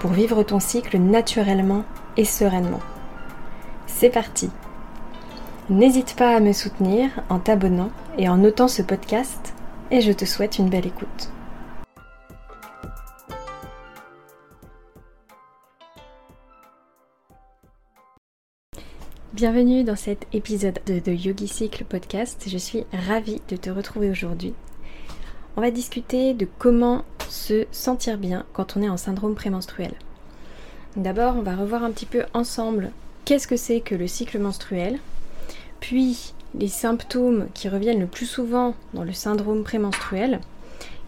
pour vivre ton cycle naturellement et sereinement. C'est parti N'hésite pas à me soutenir en t'abonnant et en notant ce podcast et je te souhaite une belle écoute. Bienvenue dans cet épisode de, Yogi Cycle Podcast. Je suis ravie de te retrouver aujourd'hui. On va discuter de comment se sentir bien quand on est en syndrome prémenstruel. D'abord, on va revoir un petit peu ensemble qu'est-ce que c'est que le cycle menstruel, puis les symptômes qui reviennent le plus souvent dans le syndrome prémenstruel,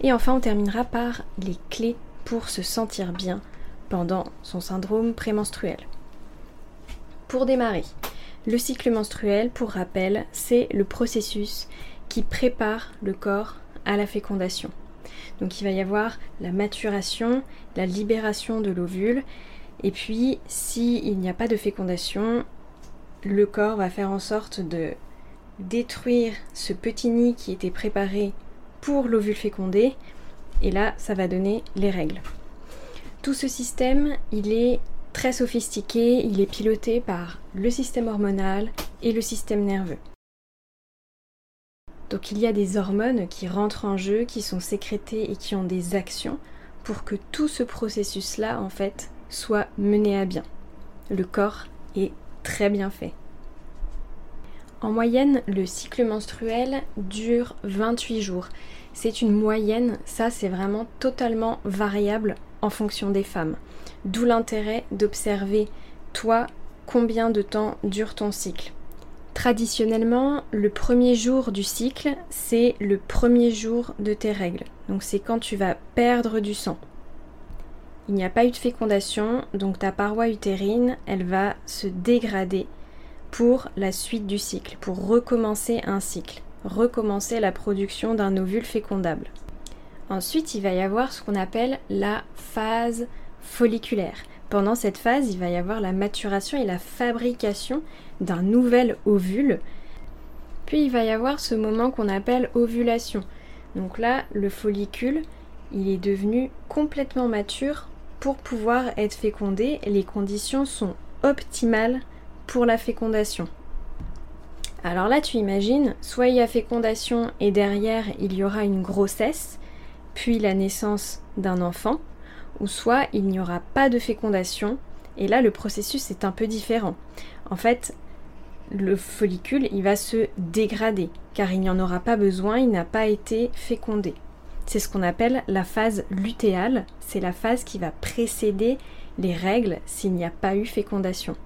et enfin on terminera par les clés pour se sentir bien pendant son syndrome prémenstruel. Pour démarrer, le cycle menstruel, pour rappel, c'est le processus qui prépare le corps à la fécondation. Donc il va y avoir la maturation, la libération de l'ovule, et puis s'il n'y a pas de fécondation, le corps va faire en sorte de détruire ce petit nid qui était préparé pour l'ovule fécondé, et là ça va donner les règles. Tout ce système, il est très sophistiqué, il est piloté par le système hormonal et le système nerveux. Donc il y a des hormones qui rentrent en jeu, qui sont sécrétées et qui ont des actions pour que tout ce processus-là, en fait, soit mené à bien. Le corps est très bien fait. En moyenne, le cycle menstruel dure 28 jours. C'est une moyenne, ça c'est vraiment totalement variable en fonction des femmes. D'où l'intérêt d'observer, toi, combien de temps dure ton cycle. Traditionnellement, le premier jour du cycle, c'est le premier jour de tes règles. Donc c'est quand tu vas perdre du sang. Il n'y a pas eu de fécondation, donc ta paroi utérine, elle va se dégrader pour la suite du cycle, pour recommencer un cycle, recommencer la production d'un ovule fécondable. Ensuite, il va y avoir ce qu'on appelle la phase folliculaire. Pendant cette phase, il va y avoir la maturation et la fabrication d'un nouvel ovule. Puis il va y avoir ce moment qu'on appelle ovulation. Donc là, le follicule, il est devenu complètement mature pour pouvoir être fécondé. Les conditions sont optimales pour la fécondation. Alors là, tu imagines, soit il y a fécondation et derrière il y aura une grossesse, puis la naissance d'un enfant, ou soit il n'y aura pas de fécondation, et là le processus est un peu différent. En fait, le follicule, il va se dégrader, car il n'y en aura pas besoin, il n'a pas été fécondé. C'est ce qu'on appelle la phase lutéale, c'est la phase qui va précéder les règles s'il n'y a pas eu fécondation.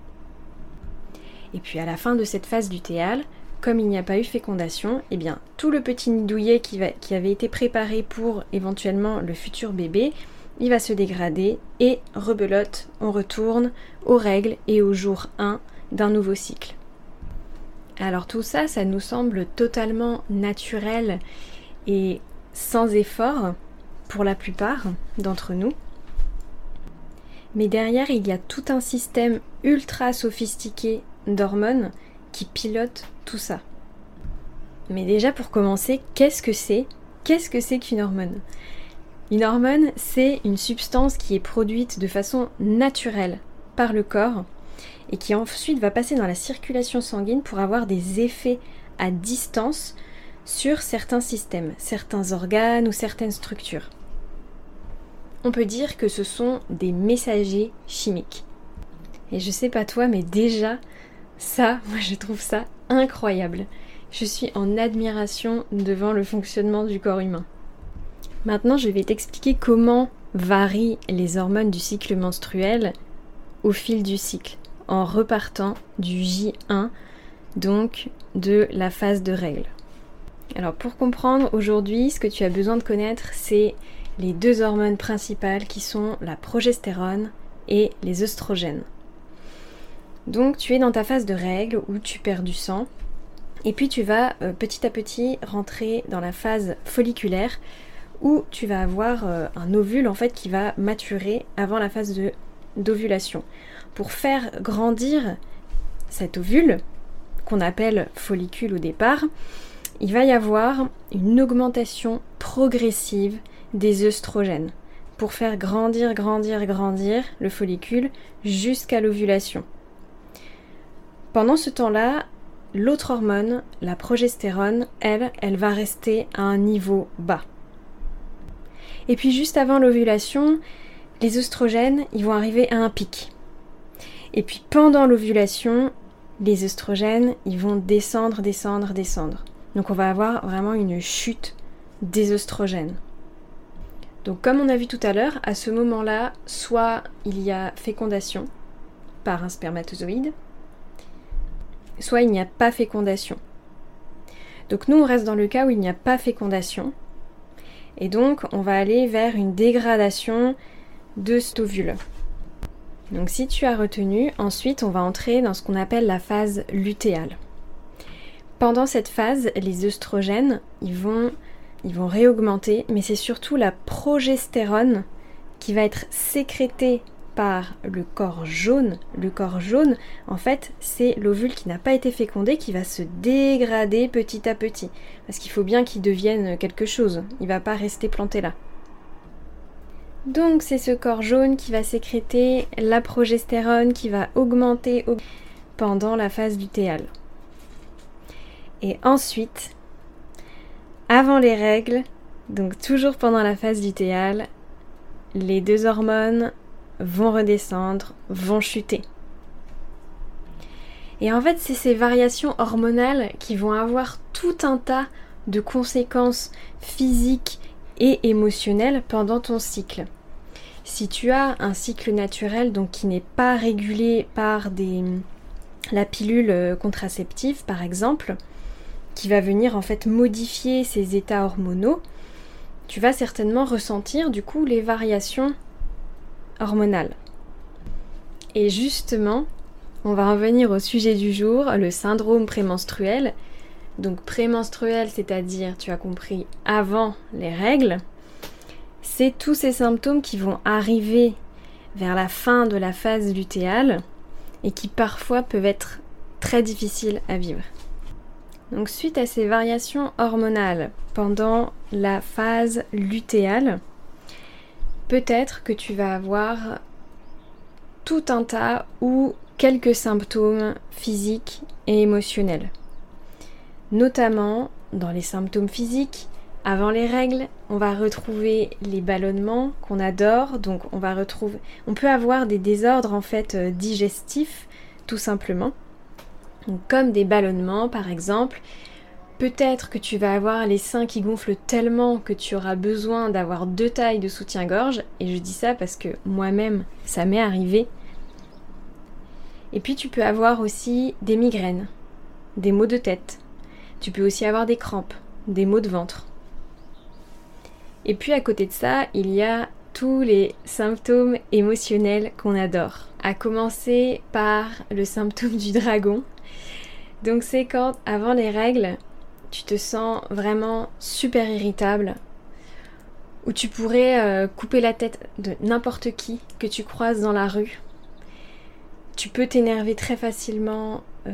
Et puis à la fin de cette phase lutéale, comme il n'y a pas eu fécondation, eh bien tout le petit nid douillet qui, qui avait été préparé pour éventuellement le futur bébé, il va se dégrader et rebelote, on retourne aux règles et au jour 1 d'un nouveau cycle. Alors tout ça, ça nous semble totalement naturel et sans effort pour la plupart d'entre nous. Mais derrière, il y a tout un système ultra sophistiqué d'hormones qui pilote tout ça. Mais déjà pour commencer, qu'est-ce que c'est? Qu'est-ce que c'est qu'une hormone? Une hormone, c'est une substance qui est produite de façon naturelle par le corps et qui ensuite va passer dans la circulation sanguine pour avoir des effets à distance sur certains systèmes, certains organes ou certaines structures. On peut dire que ce sont des messagers chimiques. Et je sais pas toi, mais déjà, ça, moi je trouve ça incroyable. Je suis en admiration devant le fonctionnement du corps humain. Maintenant, je vais t'expliquer comment varient les hormones du cycle menstruel au fil du cycle, en repartant du J1, donc de la phase de règle. Alors pour comprendre aujourd'hui, ce que tu as besoin de connaître, c'est les deux hormones principales qui sont la progestérone et les œstrogènes. Donc tu es dans ta phase de règle où tu perds du sang et puis tu vas euh, petit à petit rentrer dans la phase folliculaire où tu vas avoir euh, un ovule en fait qui va maturer avant la phase d'ovulation. Pour faire grandir cet ovule, qu'on appelle follicule au départ, il va y avoir une augmentation progressive des œstrogènes pour faire grandir, grandir, grandir le follicule jusqu'à l'ovulation. Pendant ce temps-là, l'autre hormone, la progestérone, elle, elle va rester à un niveau bas. Et puis juste avant l'ovulation, les œstrogènes, ils vont arriver à un pic. Et puis pendant l'ovulation, les œstrogènes, ils vont descendre, descendre, descendre. Donc on va avoir vraiment une chute des œstrogènes. Donc comme on a vu tout à l'heure, à ce moment-là, soit il y a fécondation par un spermatozoïde, soit il n'y a pas fécondation. Donc nous, on reste dans le cas où il n'y a pas fécondation. Et donc, on va aller vers une dégradation de cet ovule. Donc si tu as retenu, ensuite on va entrer dans ce qu'on appelle la phase lutéale. Pendant cette phase, les œstrogènes, ils vont, ils vont réaugmenter, mais c'est surtout la progestérone qui va être sécrétée par le corps jaune. Le corps jaune, en fait, c'est l'ovule qui n'a pas été fécondé qui va se dégrader petit à petit. Parce qu'il faut bien qu'il devienne quelque chose. Il va pas rester planté là. Donc c'est ce corps jaune qui va sécréter la progestérone qui va augmenter pendant la phase lutéale. Et ensuite, avant les règles, donc toujours pendant la phase lutéale, les deux hormones vont redescendre, vont chuter. Et en fait, c'est ces variations hormonales qui vont avoir tout un tas de conséquences physiques et émotionnel pendant ton cycle. Si tu as un cycle naturel donc qui n'est pas régulé par des, la pilule euh, contraceptive par exemple, qui va venir en fait modifier ces états hormonaux, tu vas certainement ressentir du coup les variations Et justement, on va revenir au sujet du jour, le syndrome prémenstruel, donc prémenstruel, c'est-à-dire, tu as compris, avant les règles, c'est tous ces symptômes qui vont arriver vers la fin de la phase lutéale et qui parfois peuvent être très difficiles à vivre. Donc suite à ces variations hormonales pendant la phase lutéale, peut-être que tu vas avoir tout un tas ou quelques symptômes physiques et émotionnels notamment dans les symptômes physiques. Avant les règles, on va retrouver les ballonnements qu'on adore, donc on va retrouver, on peut avoir des désordres en fait euh, digestifs, tout simplement, comme des ballonnements par exemple. Peut-être que tu vas avoir les seins qui gonflent tellement que tu auras besoin d'avoir deux tailles de soutien-gorge, et je dis ça parce que moi-même ça m'est arrivé. Et puis tu peux avoir aussi des migraines, des maux de tête, tu peux aussi avoir des crampes, des maux de ventre. Et puis à côté de ça, il y a tous les symptômes émotionnels qu'on adore. À commencer par le symptôme du dragon. Donc c'est quand, avant les règles, tu te sens vraiment super irritable, où tu pourrais euh, couper la tête de n'importe qui que tu croises dans la rue. Tu peux t'énerver très facilement euh,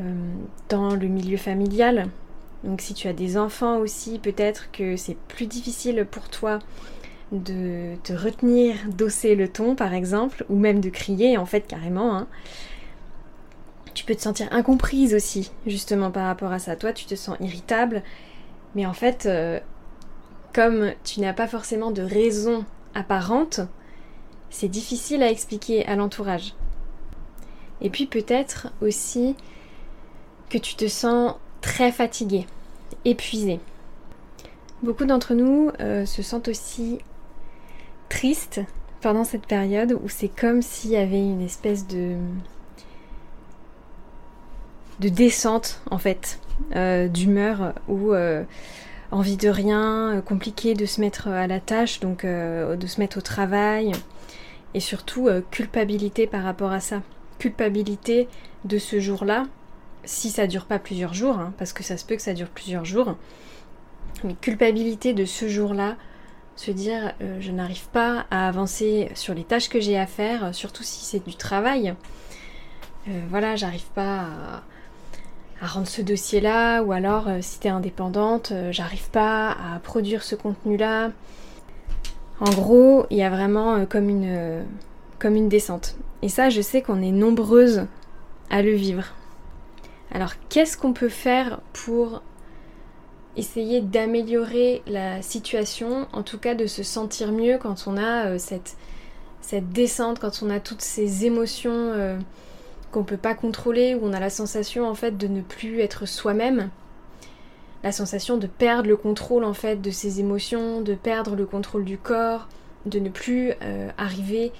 dans le milieu familial, donc si tu as des enfants aussi, peut-être que c'est plus difficile pour toi de te retenir d'osser le ton par exemple, ou même de crier en fait carrément. Hein. Tu peux te sentir incomprise aussi, justement par rapport à ça. Toi, tu te sens irritable, mais en fait, euh, comme tu n'as pas forcément de raison apparente, c'est difficile à expliquer à l'entourage. Et puis peut-être aussi que tu te sens très fatigué, épuisé. Beaucoup d'entre nous euh, se sentent aussi tristes pendant cette période où c'est comme s'il y avait une espèce de de descente en fait euh, d'humeur ou euh, envie de rien, compliqué de se mettre à la tâche, donc de se mettre au travail. Et surtout, euh, culpabilité par rapport à ça. Culpabilité de ce jour-là, si ça dure pas plusieurs jours, hein, parce que ça se peut que ça dure plusieurs jours. Mais culpabilité de ce jour-là, se dire euh, je n'arrive pas à avancer sur les tâches que j'ai à faire, surtout si c'est du travail. Euh, voilà, j'arrive pas à, rendre ce dossier-là, ou alors euh, si tu es indépendante, j'arrive pas à produire ce contenu-là. En gros, il y a vraiment comme, une, comme une descente. Et ça, je sais qu'on est nombreuses à le vivre. Alors, qu'est-ce qu'on peut faire pour essayer d'améliorer la situation, en tout cas de se sentir mieux quand on a euh, cette, cette descente, quand on a toutes ces émotions euh, qu'on peut pas contrôler, où on a la sensation en fait de ne plus être soi-même, la sensation de perdre le contrôle en fait de ses émotions, de perdre le contrôle du corps, de ne plus euh, arriver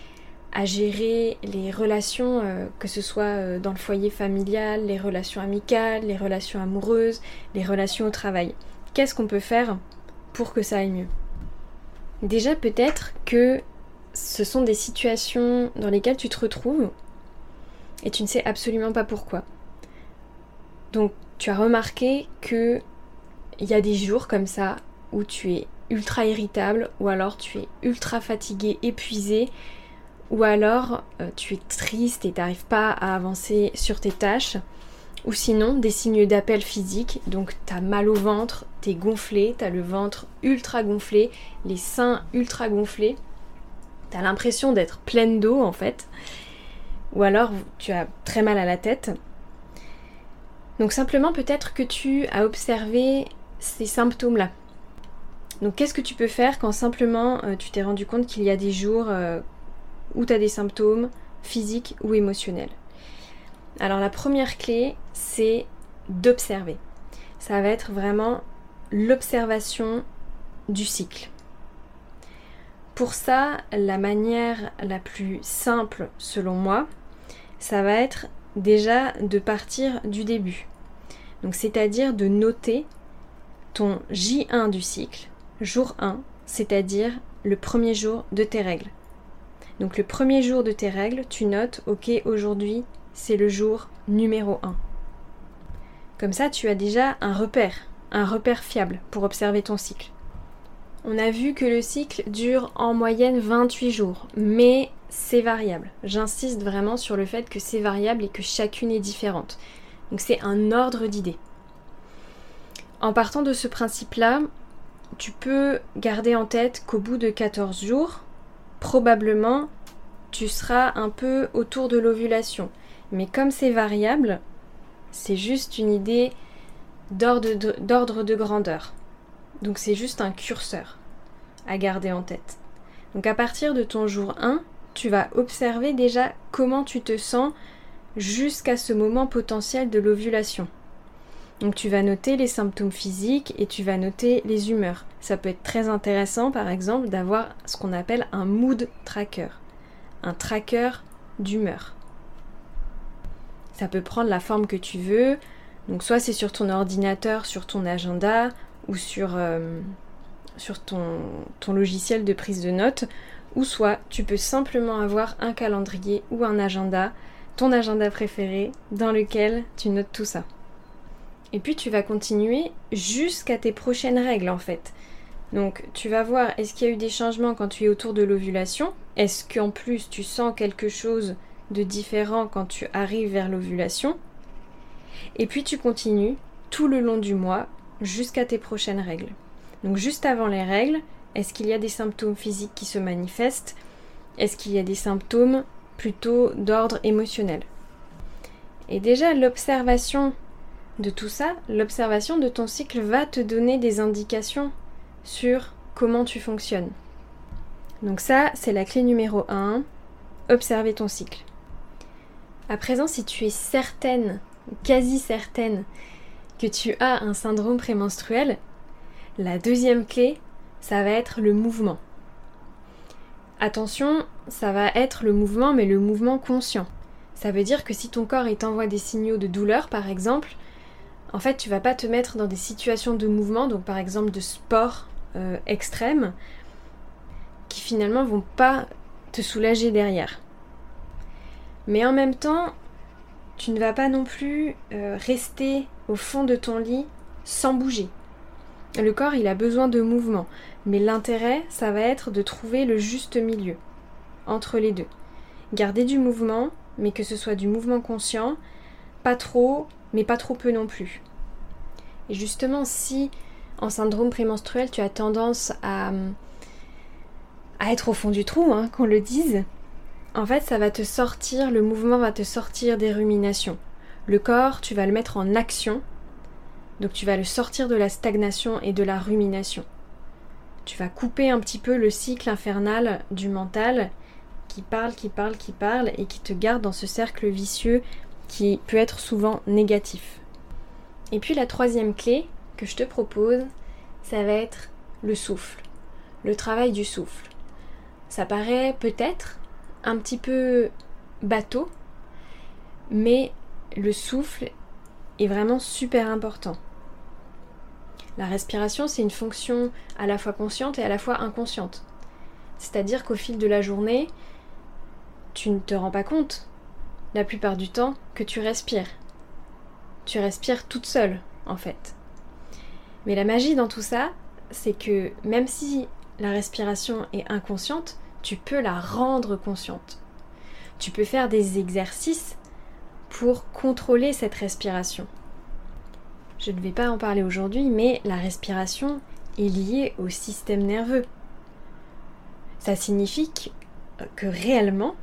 à gérer les relations, que ce soit dans le foyer familial, les relations amicales, les relations amoureuses, les relations au travail. Qu'est-ce qu'on peut faire pour que ça aille mieux? Déjà peut-être que ce sont des situations dans lesquelles tu te retrouves et tu ne sais absolument pas pourquoi. Donc tu as remarqué que il y a des jours comme ça où tu es ultra irritable ou alors tu es ultra fatigué, épuisé ou alors euh, tu es triste et t'arrives pas à avancer sur tes tâches ou sinon, des signes d'appel physique, donc t'as mal au ventre, t'es gonflé, t'as le ventre ultra gonflé, les seins ultra gonflés, t'as l'impression d'être pleine d'eau en fait, ou alors tu as très mal à la tête. Donc simplement peut-être que tu as observé ces symptômes-là. Donc qu'est-ce que tu peux faire quand simplement euh, tu t'es rendu compte qu'il y a des jours euh, où tu as des symptômes physiques ou émotionnels? Alors la première clé, c'est d'observer. Ça va être vraiment l'observation du cycle. Pour ça, la manière la plus simple selon moi, ça va être déjà de partir du début. Donc c'est-à-dire de noter ton J1 du cycle, jour 1, c'est-à-dire le premier jour de tes règles. Donc le premier jour de tes règles, tu notes, ok, aujourd'hui c'est le jour numéro 1. Comme ça, tu as déjà un repère, un repère fiable pour observer ton cycle. On a vu que le cycle dure en moyenne 28 jours, mais c'est variable. J'insiste vraiment sur le fait que c'est variable et que chacune est différente. Donc c'est un ordre d'idées. En partant de ce principe-là, tu peux garder en tête qu'au bout de 14 jours, probablement, tu seras un peu autour de l'ovulation. Mais comme c'est variable, c'est juste une idée d'ordre de, grandeur. Donc c'est juste un curseur à garder en tête. Donc à partir de ton jour 1, tu vas observer déjà comment tu te sens jusqu'à ce moment potentiel de l'ovulation. Donc tu vas noter les symptômes physiques et tu vas noter les humeurs. Ça peut être très intéressant par exemple d'avoir ce qu'on appelle un mood tracker, un tracker d'humeur. Ça peut prendre la forme que tu veux. Donc soit c'est sur ton ordinateur, sur ton agenda ou sur, euh, sur ton, ton logiciel de prise de notes. Ou soit tu peux simplement avoir un calendrier ou un agenda, ton agenda préféré, dans lequel tu notes tout ça. Et puis tu vas continuer jusqu'à tes prochaines règles en fait. Donc tu vas voir est-ce qu'il y a eu des changements quand tu es autour de l'ovulation? Est-ce qu'en plus tu sens quelque chose de différent quand tu arrives vers l'ovulation? Et puis tu continues tout le long du mois jusqu'à tes prochaines règles. Donc juste avant les règles, est-ce qu'il y a des symptômes physiques qui se manifestent? Est-ce qu'il y a des symptômes plutôt d'ordre émotionnel? Et déjà l'observation de tout ça, l'observation de ton cycle va te donner des indications sur comment tu fonctionnes. Donc ça, c'est la clé numéro 1, observer ton cycle. À présent, si tu es certaine, quasi certaine, que tu as un syndrome prémenstruel, la deuxième clé, ça va être le mouvement. Attention, ça va être le mouvement, mais le mouvement conscient. Ça veut dire que si ton corps t'envoie des signaux de douleur, par exemple, en fait, tu vas pas te mettre dans des situations de mouvement, donc par exemple de sport euh, extrême, qui finalement vont pas te soulager derrière. Mais en même temps, tu ne vas pas non plus euh, rester au fond de ton lit sans bouger. Le corps, il a besoin de mouvement, mais l'intérêt, ça va être de trouver le juste milieu entre les deux. Garder du mouvement, mais que ce soit du mouvement conscient, pas trop, mais pas trop peu non plus. Et justement, si en syndrome prémenstruel, tu as tendance à, à être au fond du trou, hein, qu'on le dise, en fait, ça va te sortir, le mouvement va te sortir des ruminations. Le corps, tu vas le mettre en action, donc tu vas le sortir de la stagnation et de la rumination. Tu vas couper un petit peu le cycle infernal du mental qui parle, qui parle, qui parle et qui te garde dans ce cercle vicieux qui peut être souvent négatif. Et puis la troisième clé que je te propose, ça va être le souffle, le travail du souffle. Ça paraît peut-être un petit peu bateau, mais le souffle est vraiment super important. La respiration, c'est une fonction à la fois consciente et à la fois inconsciente. C'est-à-dire qu'au fil de la journée, tu ne te rends pas compte, la plupart du temps, que tu respires. Tu respires toute seule, en fait. Mais la magie dans tout ça, c'est que même si la respiration est inconsciente, tu peux la rendre consciente. Tu peux faire des exercices pour contrôler cette respiration. Je ne vais pas en parler aujourd'hui, mais la respiration est liée au système nerveux. Ça signifie que réellement,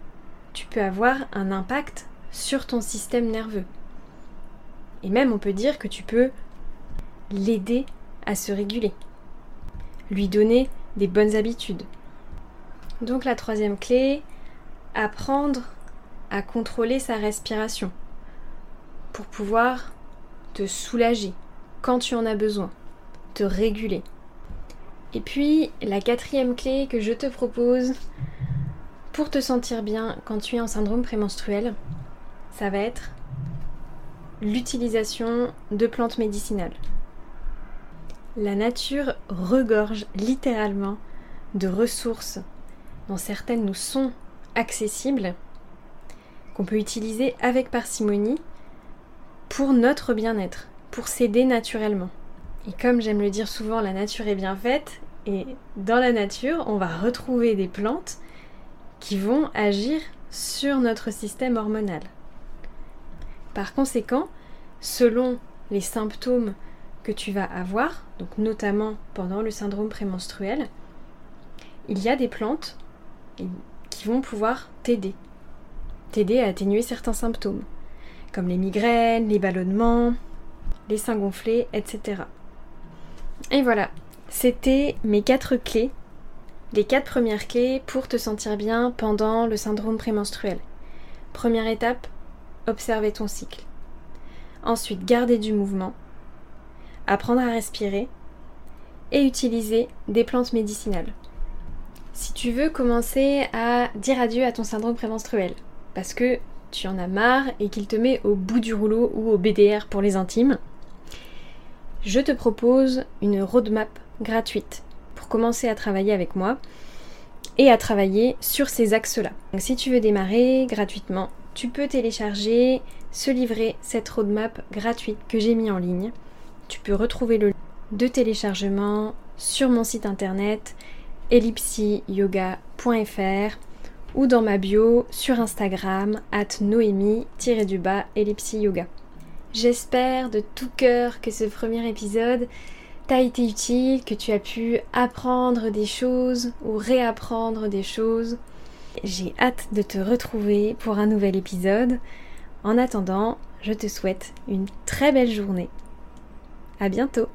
tu peux avoir un impact sur ton système nerveux. Et même on peut dire que tu peux l'aider à se réguler, lui donner des bonnes habitudes. Donc la troisième clé, apprendre à contrôler sa respiration pour pouvoir te soulager quand tu en as besoin, te réguler. Et puis la quatrième clé que je te propose pour te sentir bien quand tu es en syndrome prémenstruel, ça va être l'utilisation de plantes médicinales. La nature regorge littéralement de ressources dont certaines nous sont accessibles, qu'on peut utiliser avec parcimonie pour notre bien-être, pour s'aider naturellement. Et comme j'aime le dire souvent, la nature est bien faite, et dans la nature, on va retrouver des plantes qui vont agir sur notre système hormonal. Par conséquent, selon les symptômes que tu vas avoir, donc notamment pendant le syndrome prémenstruel, il y a des plantes qui vont pouvoir t'aider, t'aider à atténuer certains symptômes, comme les migraines, les ballonnements, les seins gonflés, etc. Et voilà, c'était mes quatre clés les quatre premières clés pour te sentir bien pendant le syndrome prémenstruel. Première étape, observer ton cycle. Ensuite, garder du mouvement, apprendre à respirer et utiliser des plantes médicinales. Si tu veux commencer à dire adieu à ton syndrome prémenstruel, parce que tu en as marre et qu'il te met au bout du rouleau ou au BDR pour les intimes, je te propose une roadmap gratuite commencer à travailler avec moi et à travailler sur ces axes-là. Donc si tu veux démarrer gratuitement, tu peux télécharger ce livret, cette roadmap gratuite que j'ai mis en ligne. Tu peux retrouver le lien de téléchargement sur mon site internet ellipsiyoga.fr ou dans ma bio sur Instagram at noémie-du-bas. J'espère de tout cœur que ce premier épisode t'a été utile, que tu as pu apprendre des choses ou réapprendre des choses. J'ai hâte de te retrouver pour un nouvel épisode. En attendant, je te souhaite une très belle journée. À bientôt!